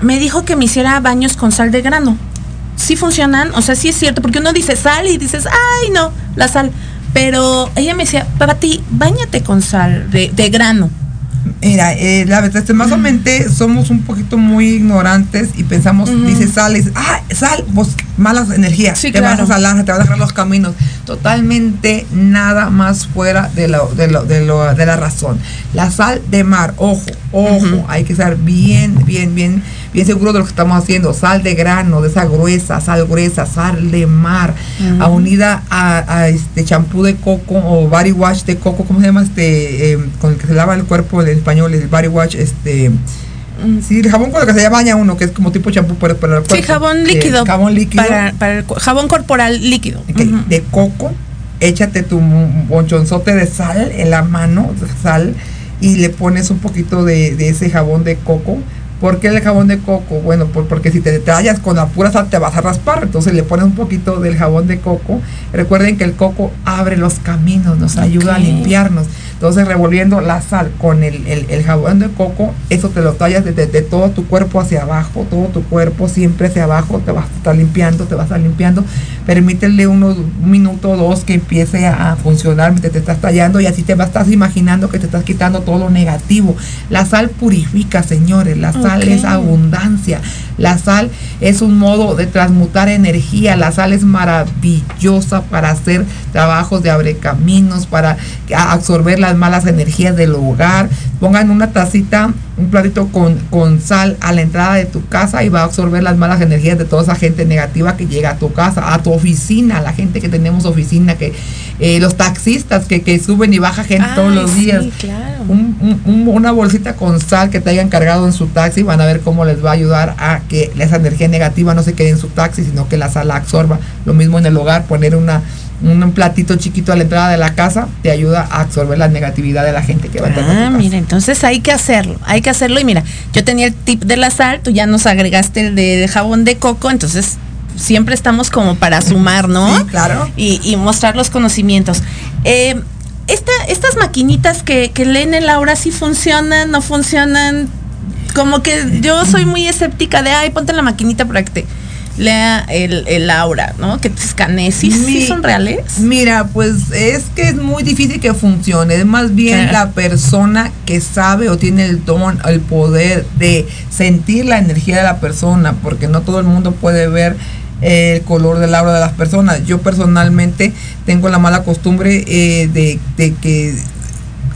C: me dijo que me hiciera baños con sal de grano. ¿Sí funcionan? O sea, sí es cierto, porque uno dice sal y dices, ay, no, la sal. Pero ella me decía, para ti, bañate con sal de grano.
M: Mira, eh, la verdad, este, más o menos somos un poquito muy ignorantes y pensamos, dice sal, y ah, sal, pues malas energías, te vas a salar, te vas a dejar los caminos. Totalmente nada más fuera de, lo, de, lo, de, lo, de la razón. La sal de mar, ojo, ojo, hay que estar bien, bien, bien, bien seguro de lo que estamos haciendo. Sal de grano, de esa gruesa, sal gruesa, sal de mar, a unida a, este champú de coco o body wash de coco, ¿cómo se llama? Este, em, con el que se lava el cuerpo en español, el body wash, este Sí, el jabón con el que se baña uno, que es como tipo champú para, para el
C: cuerpo. Sí, jabón líquido. jabón líquido. Para, el jabón corporal líquido.
M: De coco, échate tu bonchonzote de sal en la mano, sal, y le pones un poquito de, de ese jabón de coco ¿Por qué el jabón de coco? Bueno, porque si te detallas con la pura sal te vas a raspar, entonces le pones un poquito del jabón de coco. Recuerden que el coco abre los caminos, nos ayuda a limpiarnos. Entonces revolviendo la sal con el, jabón de coco, eso te lo tallas desde de todo tu cuerpo hacia abajo, todo tu cuerpo siempre hacia abajo, te vas a estar limpiando, te vas a estar limpiando. Permítele unos un minuto o dos que empiece a, funcionar mientras te estás tallando y así te vas a estar imaginando que te estás quitando todo lo negativo. La sal purifica, señores, la sal es abundancia. La sal es un modo de transmutar energía. La sal es maravillosa para hacer trabajos de abre caminos, para absorber las malas energías del hogar. Pongan una tacita, un platito con, con sal a la entrada de tu casa y va a absorber las malas energías de toda esa gente negativa que llega a tu casa, a tu oficina, la gente que tenemos oficina, que eh, los taxistas que, suben y baja gente todos los días. una bolsita con sal que te hayan cargado en su taxi, van a ver cómo les va a ayudar a que esa energía negativa no se quede en su taxi, sino que la sal la absorba. Lo mismo en el hogar, poner una un platito chiquito a la entrada de la casa te ayuda a absorber la negatividad de la gente que va a tener.
C: Ah, mira, entonces hay que hacerlo, hay que hacerlo. Y mira, yo tenía el tip de la sal, tú ya nos agregaste el de jabón de coco, entonces siempre estamos como para sumar, ¿no?
M: Sí, claro.
C: Y, mostrar los conocimientos. Eh, estas maquinitas que, que leen el aura, si funcionan, no funcionan, como que yo soy muy escéptica de, ay, ponte la maquinita para que te lea el, el aura, ¿no? Que te escanee. ¿Sí, sí son reales?
M: Mira, pues es que es muy difícil que funcione. Es más bien la persona que sabe o tiene el don, el poder de sentir la energía de la persona, porque no todo el mundo puede ver el color del aura de las personas. Yo personalmente tengo la mala costumbre eh, de, de que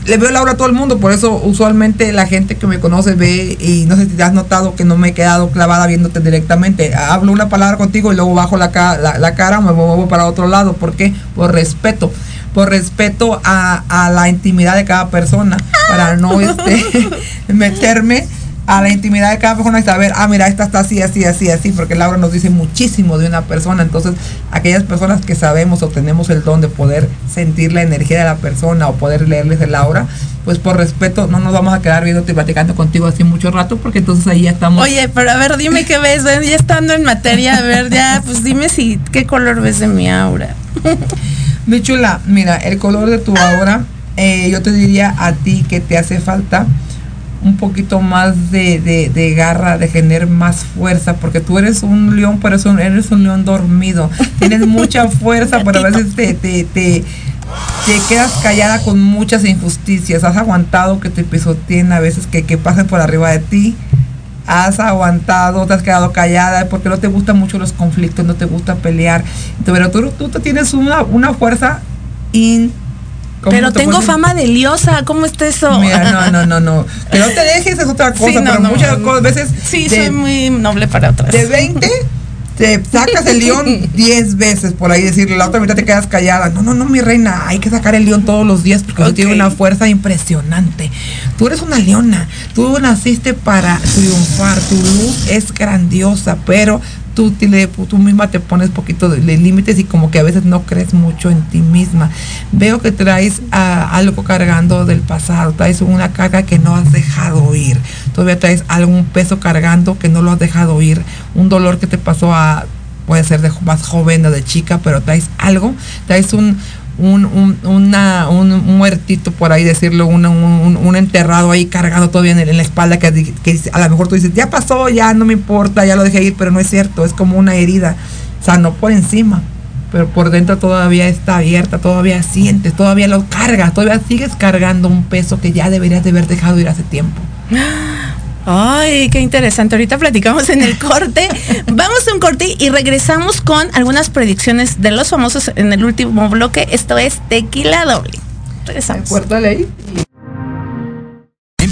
M: le veo la hora a todo el mundo, por eso usualmente la gente que me conoce ve y no sé si te has notado que no me he quedado clavada viéndote directamente. Hablo una palabra contigo y luego bajo la, la, cara me muevo para otro lado. ¿Por qué? Por respeto. Por respeto a, a la intimidad de cada persona, para no este, meterme a la intimidad de cada persona y saber, ah, mira, esta está así, así, así, así, porque Laura nos dice muchísimo de una persona. Entonces, aquellas personas que sabemos o tenemos el don de poder sentir la energía de la persona o poder leerles el aura, pues por respeto no nos vamos a quedar viendo y platicando contigo así mucho rato, porque entonces ahí ya estamos.
C: Oye, pero a ver, dime qué ves, ya estando en materia, a ver, ya, pues dime si, qué color ves de mi aura.
M: Mi chula, mira, el color de tu aura, eh, yo te diría a ti que te hace falta un poquito más de, de, garra, de tener más fuerza, porque tú eres un león, pero eres un león dormido. Tienes mucha fuerza, pero a veces te, te, te, quedas callada con muchas injusticias. Has aguantado que te pisoteen a veces, que, que pasen por arriba de ti. Has aguantado, te has quedado callada porque no te gustan mucho los conflictos, no te gusta pelear. Pero tú, tú, tienes una, una fuerza in
C: pero tengo fama de liosa, ¿cómo está eso?
M: Mira, no, no, no, no. Que no te dejes es otra cosa, pero muchas veces.
C: Sí, soy muy noble para otras.
M: De 20, te sacas el león 10 veces por ahí decirle, la otra mitad te quedas callada. No, no, no, mi reina, hay que sacar el león todos los días porque okay. tiene una fuerza impresionante. Tú eres una leona, tú naciste para triunfar, tu luz es grandiosa, pero tú, tú misma te pones poquito de, límites y como que a veces no crees mucho en ti misma. Veo que traes algo cargando del pasado, traes una carga que no has dejado ir. Todavía traes algún peso cargando que no lo has dejado ir. Un dolor que te pasó a, puede ser de más joven o de chica, pero traes algo, traes un, un, un, una, un, muertito por ahí, decirlo, un, un, enterrado ahí cargado todavía en, la espalda que, que, a lo mejor tú dices, ya pasó, ya no me importa, ya lo dejé ir, pero no es cierto, es como una herida, o sea, no por encima, pero por dentro todavía está abierta, todavía sientes, todavía lo cargas, todavía sigues cargando un peso que ya deberías de haber dejado ir hace tiempo.
C: Ay, qué interesante. Ahorita platicamos en el corte. Vamos a un corte y regresamos con algunas predicciones de los famosos en el último bloque. Esto es Tequila Doble.
M: Regresamos. Puerto Ley.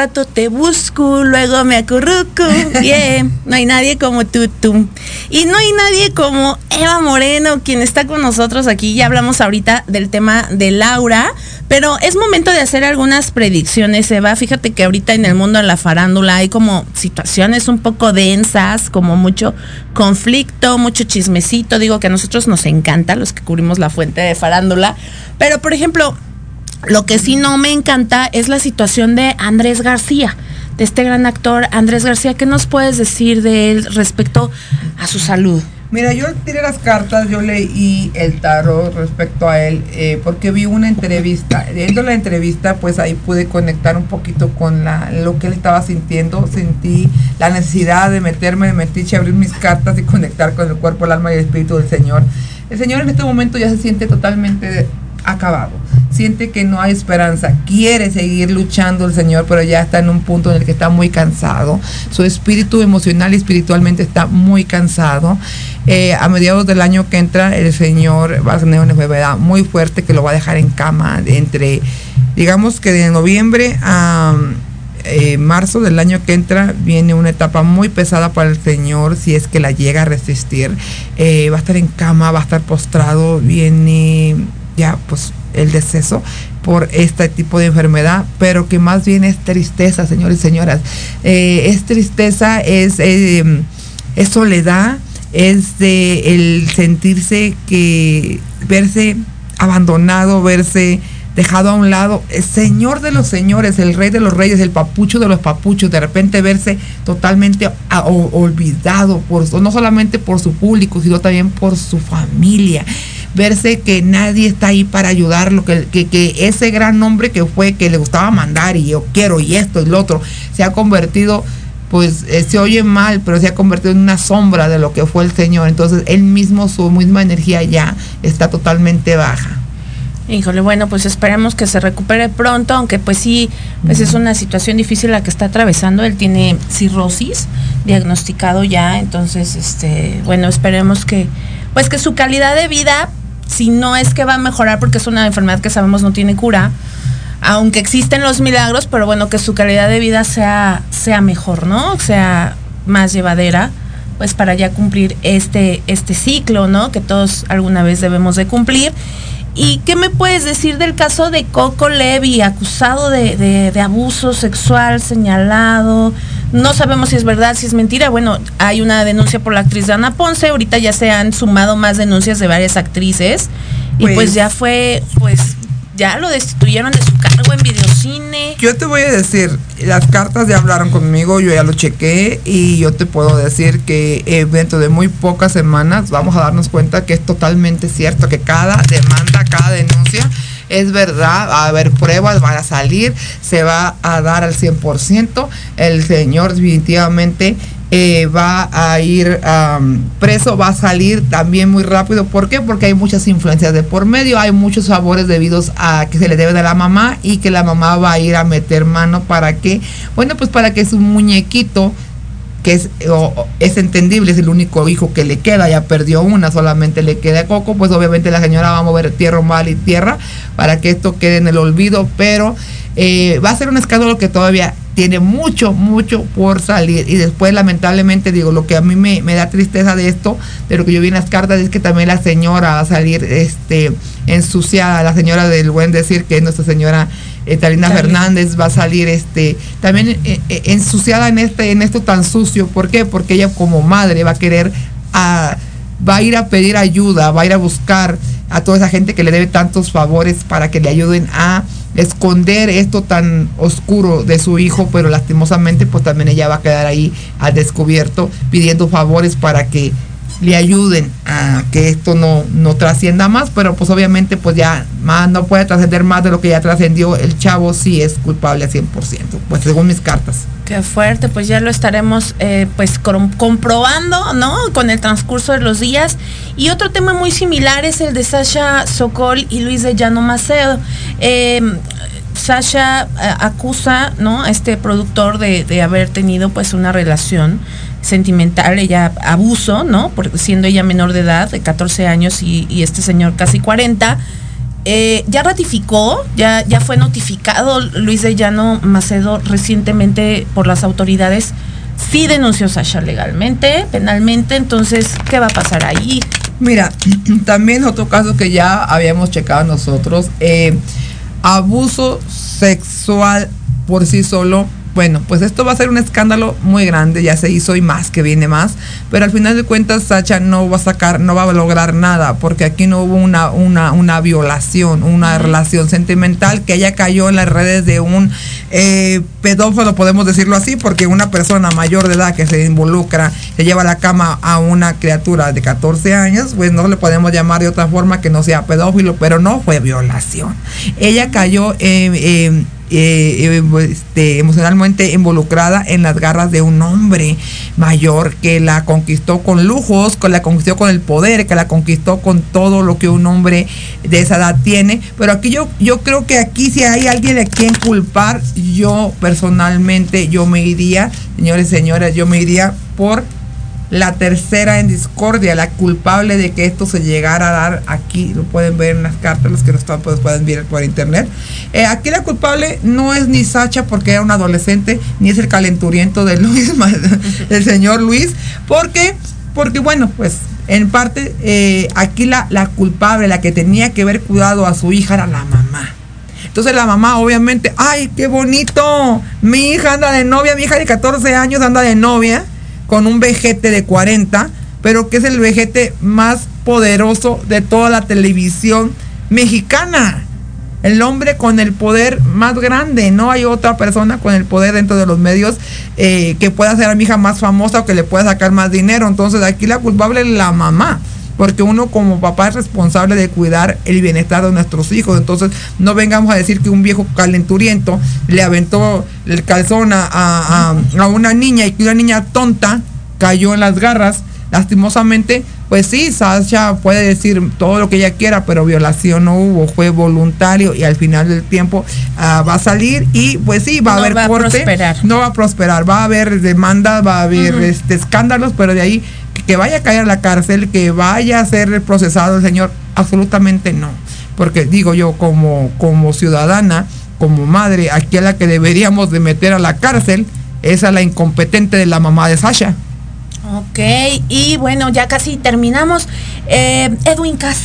C: Rato te busco, luego me acurruco. Bien, no hay nadie como tú. Y no hay nadie como Eva Moreno, quien está con nosotros aquí. Ya hablamos ahorita del tema de Laura, pero es momento de hacer algunas predicciones, Eva. Fíjate que ahorita en el mundo de la farándula hay como situaciones un poco densas, como mucho conflicto, mucho chismecito. Digo que a nosotros nos encanta, los que cubrimos la fuente de farándula. Pero, por ejemplo, lo que sí no me encanta es la situación de Andrés García, de este gran actor Andrés García. ¿Qué nos puedes decir de él respecto a su salud?
M: Mira, yo tiré las cartas, yo leí el tarot respecto a él, eh, porque vi una entrevista. Viendo la entrevista, pues ahí pude conectar un poquito con lo que él estaba sintiendo. Sentí la necesidad de meterme de metiche, abrir mis cartas y conectar con el cuerpo, el alma y el espíritu del Señor. El Señor en este momento ya se siente totalmente acabado. Siente que no hay esperanza, quiere seguir luchando el Señor, pero ya está en un punto en el que está muy cansado. Su espíritu emocional y espiritualmente está muy cansado. Eh, a mediados del año que entra, el Señor va a tener una enfermedad muy fuerte que lo va a dejar en cama entre, digamos que de noviembre a... Eh, marzo del año que entra viene una etapa muy pesada para el Señor si es que la llega a resistir. Eh, va a estar en cama, va a estar postrado, viene ya pues el deceso por este tipo de enfermedad, pero que más bien es tristeza, señores y señoras. Eh, es tristeza, es, eh, es soledad, es de el sentirse que verse abandonado, verse dejado a un lado, el señor de los señores, el rey de los reyes, el papucho de los papuchos, de repente verse totalmente olvidado, por, no solamente por su público, sino también por su familia verse que nadie está ahí para ayudarlo, que, que, ese gran nombre que fue, que le gustaba mandar y yo quiero y esto y lo otro, se ha convertido, pues eh, se oye mal, pero se ha convertido en una sombra de lo que fue el Señor. Entonces él mismo, su misma energía ya está totalmente baja.
C: Híjole, bueno, pues esperemos que se recupere pronto, aunque pues sí, pues es una situación difícil la que está atravesando. Él tiene cirrosis diagnosticado ya, entonces, este, bueno, esperemos que, pues que su calidad de vida si no es que va a mejorar porque es una enfermedad que sabemos no tiene cura, aunque existen los milagros, pero bueno, que su calidad de vida sea, sea mejor, ¿no? Sea más llevadera, pues para ya cumplir este, este ciclo, ¿no? Que todos alguna vez debemos de cumplir. ¿Y qué me puedes decir del caso de Coco Levy, acusado de, abuso sexual, señalado? No sabemos si es verdad, si es mentira. Bueno, hay una denuncia por la actriz Dana Ponce. Ahorita ya se han sumado más denuncias de varias actrices. y pues, pues ya fue, pues ya lo destituyeron de su cargo en videocine.
M: Yo te voy a decir, las cartas ya hablaron conmigo, yo ya lo chequé y yo te puedo decir que eh, dentro de muy pocas semanas vamos a darnos cuenta que es totalmente cierto, que cada demanda, cada denuncia es verdad, va a haber pruebas, van a salir, se va a dar al 100%. El señor definitivamente eh, va a ir preso, va a salir también muy rápido. ¿Por qué? Porque hay muchas influencias de por medio, hay muchos favores debidos a que se le debe de la mamá y que la mamá va a ir a meter mano para que, bueno, pues para que su muñequito que es, es entendible, es el único hijo que le queda, ya perdió una, solamente le queda Coco, pues obviamente la señora va a mover tierra, mal y tierra para que esto quede en el olvido, pero eh, va a ser un escándalo que todavía tiene mucho, mucho por salir. Y después, lamentablemente, digo, lo que a mí me, da tristeza de esto, de lo que yo vi en las cartas, es que también la señora va a salir este, ensuciada, la señora del buen decir que es nuestra señora eh, Talina Fernández va a salir este también eh, eh, ensuciada en este en esto tan sucio. ¿Por qué? Porque ella como madre va a querer a, va a ir a pedir ayuda, va a ir a buscar a toda esa gente que le debe tantos favores para que le ayuden a esconder esto tan oscuro de su hijo, pero lastimosamente pues también ella va a quedar ahí al descubierto pidiendo favores para que le ayuden a que esto no, no trascienda más, pero pues obviamente pues ya más no puede trascender más de lo que ya trascendió, el chavo sí es culpable al 100%, pues según mis cartas.
C: Qué fuerte, pues ya lo estaremos eh, pues comprobando, ¿no? Con el transcurso de los días. Y otro tema muy similar es el de Sasha Sokol y Luis de Llano Macedo. Em, Sasha eh, acusa, ¿no? A este productor de, de haber tenido pues una relación sentimental, ella abuso, ¿no? Porque siendo ella menor de edad, de 14 años y, este señor casi 40, eh, ya ratificó, ya, ya fue notificado Luis de Llano Macedo recientemente por las autoridades. Sí denunció Sasha legalmente, penalmente, entonces, ¿qué va a pasar ahí?
M: Mira, también otro caso que ya habíamos checado nosotros, eh, abuso sexual por sí solo bueno, pues esto va a ser un escándalo muy grande, ya se hizo y más que viene más, pero al final de cuentas Sacha no va a sacar, no va a lograr nada, porque aquí no hubo una, una, una violación, una relación sentimental, que ella cayó en las redes de un eh, pedófilo, podemos decirlo así, porque una persona mayor de edad que se involucra, se lleva a la cama a una criatura de 14 años, pues no le podemos llamar de otra forma que no sea pedófilo, pero no fue violación. Ella cayó en eh, este, emocionalmente involucrada en las garras de un hombre mayor que la conquistó con lujos, que la conquistó con el poder, que la conquistó con todo lo que un hombre de esa edad tiene. Pero aquí yo, yo creo que aquí si hay alguien de quien culpar, yo personalmente yo me iría, señores y señoras, yo me iría por la tercera en discordia, la culpable de que esto se llegara a dar aquí, lo pueden ver en las cartas, los que no están pues pueden ver por internet. Eh, aquí la culpable no es ni Sacha porque era un adolescente, ni es el calenturiento de Luis, del señor Luis, porque, porque bueno, pues en parte eh, aquí la, la culpable, la que tenía que haber cuidado a su hija era la mamá. Entonces la mamá obviamente, ay, qué bonito, mi hija anda de novia, mi hija de 14 años anda de novia con un vejete de 40, pero que es el vejete más poderoso de toda la televisión mexicana. El hombre con el poder más grande. No hay otra persona con el poder dentro de los medios eh, que pueda hacer a mi hija más famosa o que le pueda sacar más dinero. Entonces aquí la culpable es la mamá porque uno como papá es responsable de cuidar el bienestar de nuestros hijos. Entonces, no vengamos a decir que un viejo calenturiento le aventó el calzón a, una niña y que una niña tonta cayó en las garras. Lastimosamente, pues sí, Sasha puede decir todo lo que ella quiera, pero violación no hubo, fue voluntario y al final del tiempo ah, va a salir y pues sí, va a haber corte, no va a prosperar, va a haber demandas, va a haber este, escándalos, pero de ahí que vaya a caer a la cárcel, que vaya a ser procesado el señor, absolutamente no. Porque digo yo, como, como ciudadana, como madre, aquí a la que deberíamos de meter a la cárcel es a la incompetente de la mamá de Sasha.
C: Ok, y bueno, ya casi terminamos. Eh, Edwin Cass.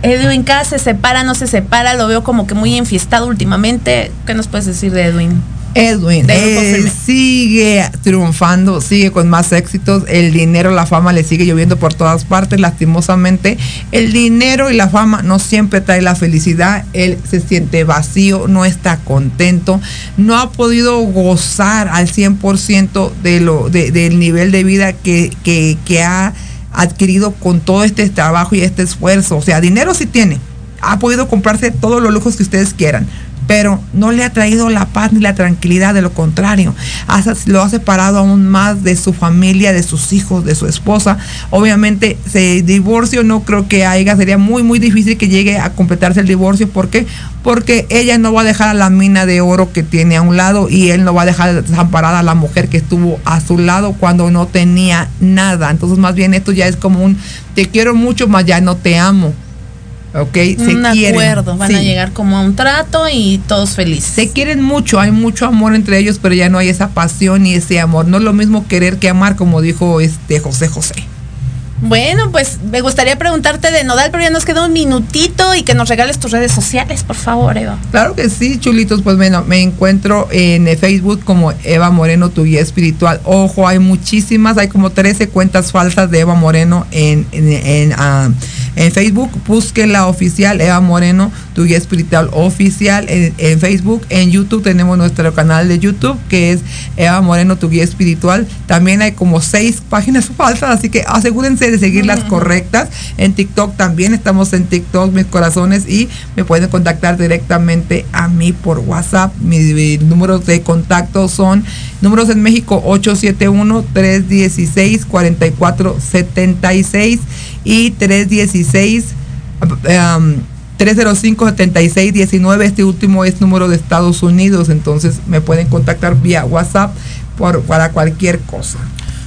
C: Edwin Cass se separa, no se separa, lo veo como que muy enfiestado últimamente. ¿Qué nos puedes decir de Edwin?
M: Edwin eh, sigue triunfando, sigue con más éxitos, el dinero, la fama le sigue lloviendo por todas partes, lastimosamente. El dinero y la fama no siempre trae la felicidad, él se siente vacío, no está contento, no ha podido gozar al 100% de lo, del nivel de vida que, que, que ha adquirido con todo este trabajo y este esfuerzo. O sea, dinero sí tiene, ha podido comprarse todos los lujos que ustedes quieran, pero no le ha traído la paz ni la tranquilidad, de lo contrario, lo ha separado aún más de su familia, de sus hijos, de su esposa. Obviamente, se divorcio no creo que haya, sería muy, muy difícil que llegue a completarse el divorcio. ¿Por qué? Porque ella no va a dejar a la mina de oro que tiene a un lado y él no va a dejar desamparada a la mujer que estuvo a su lado cuando no tenía nada. Entonces, más bien esto ya es como un te quiero mucho, más ya no te amo. ¿Ok?
C: Se un acuerdo, van a llegar como a un trato y todos felices.
M: Se quieren mucho, hay mucho amor entre ellos, pero ya no hay esa pasión y ese amor. No es lo mismo querer que amar, como dijo este José José.
C: Bueno, pues me gustaría preguntarte de Nodal, pero ya nos queda un minutito y que nos regales tus redes sociales, por favor, Eva.
M: Claro que sí, chulitos. Pues bueno, me encuentro en Facebook como Eva Moreno, tu guía espiritual. Ojo, hay muchísimas, hay como 13 cuentas falsas de Eva Moreno en, en, ah, Facebook. Busquen la oficial Eva Moreno, tu guía espiritual oficial en, en, Facebook. En YouTube tenemos nuestro canal de YouTube que es Eva Moreno, tu guía espiritual. También hay como seis páginas falsas, así que asegúrense de seguir las correctas. En TikTok también estamos en TikTok, mis corazones, y me pueden contactar directamente a mí por WhatsApp. Mis, números de contacto son números en México 871-316-4476 y 316. 305-7619, este último es número de Estados Unidos, entonces me pueden contactar vía WhatsApp por, para cualquier cosa.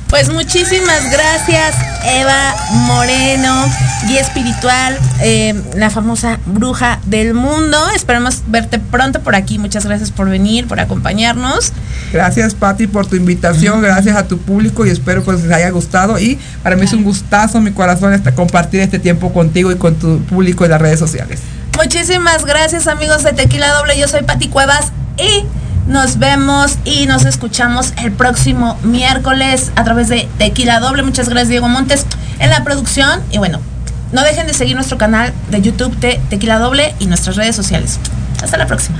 C: Pues muchísimas gracias, Eva Moreno, guía espiritual, eh, la famosa bruja del mundo. Esperemos verte pronto por aquí. Muchas gracias por venir, por acompañarnos.
M: Gracias, Patti, por tu invitación. Gracias a tu público y espero que les haya gustado. Y para mí es un gustazo, mi corazón, hasta compartir este tiempo contigo y con tu público en las redes sociales.
C: Muchísimas gracias, amigos de Tequila Doble. Yo soy Patti Cuevas y nos vemos y nos escuchamos el próximo miércoles a través de Tequila Doble. Muchas gracias, Diego Montes, en la producción. Y bueno, no dejen de seguir nuestro canal de YouTube de Tequila Doble y nuestras redes sociales. Hasta la próxima.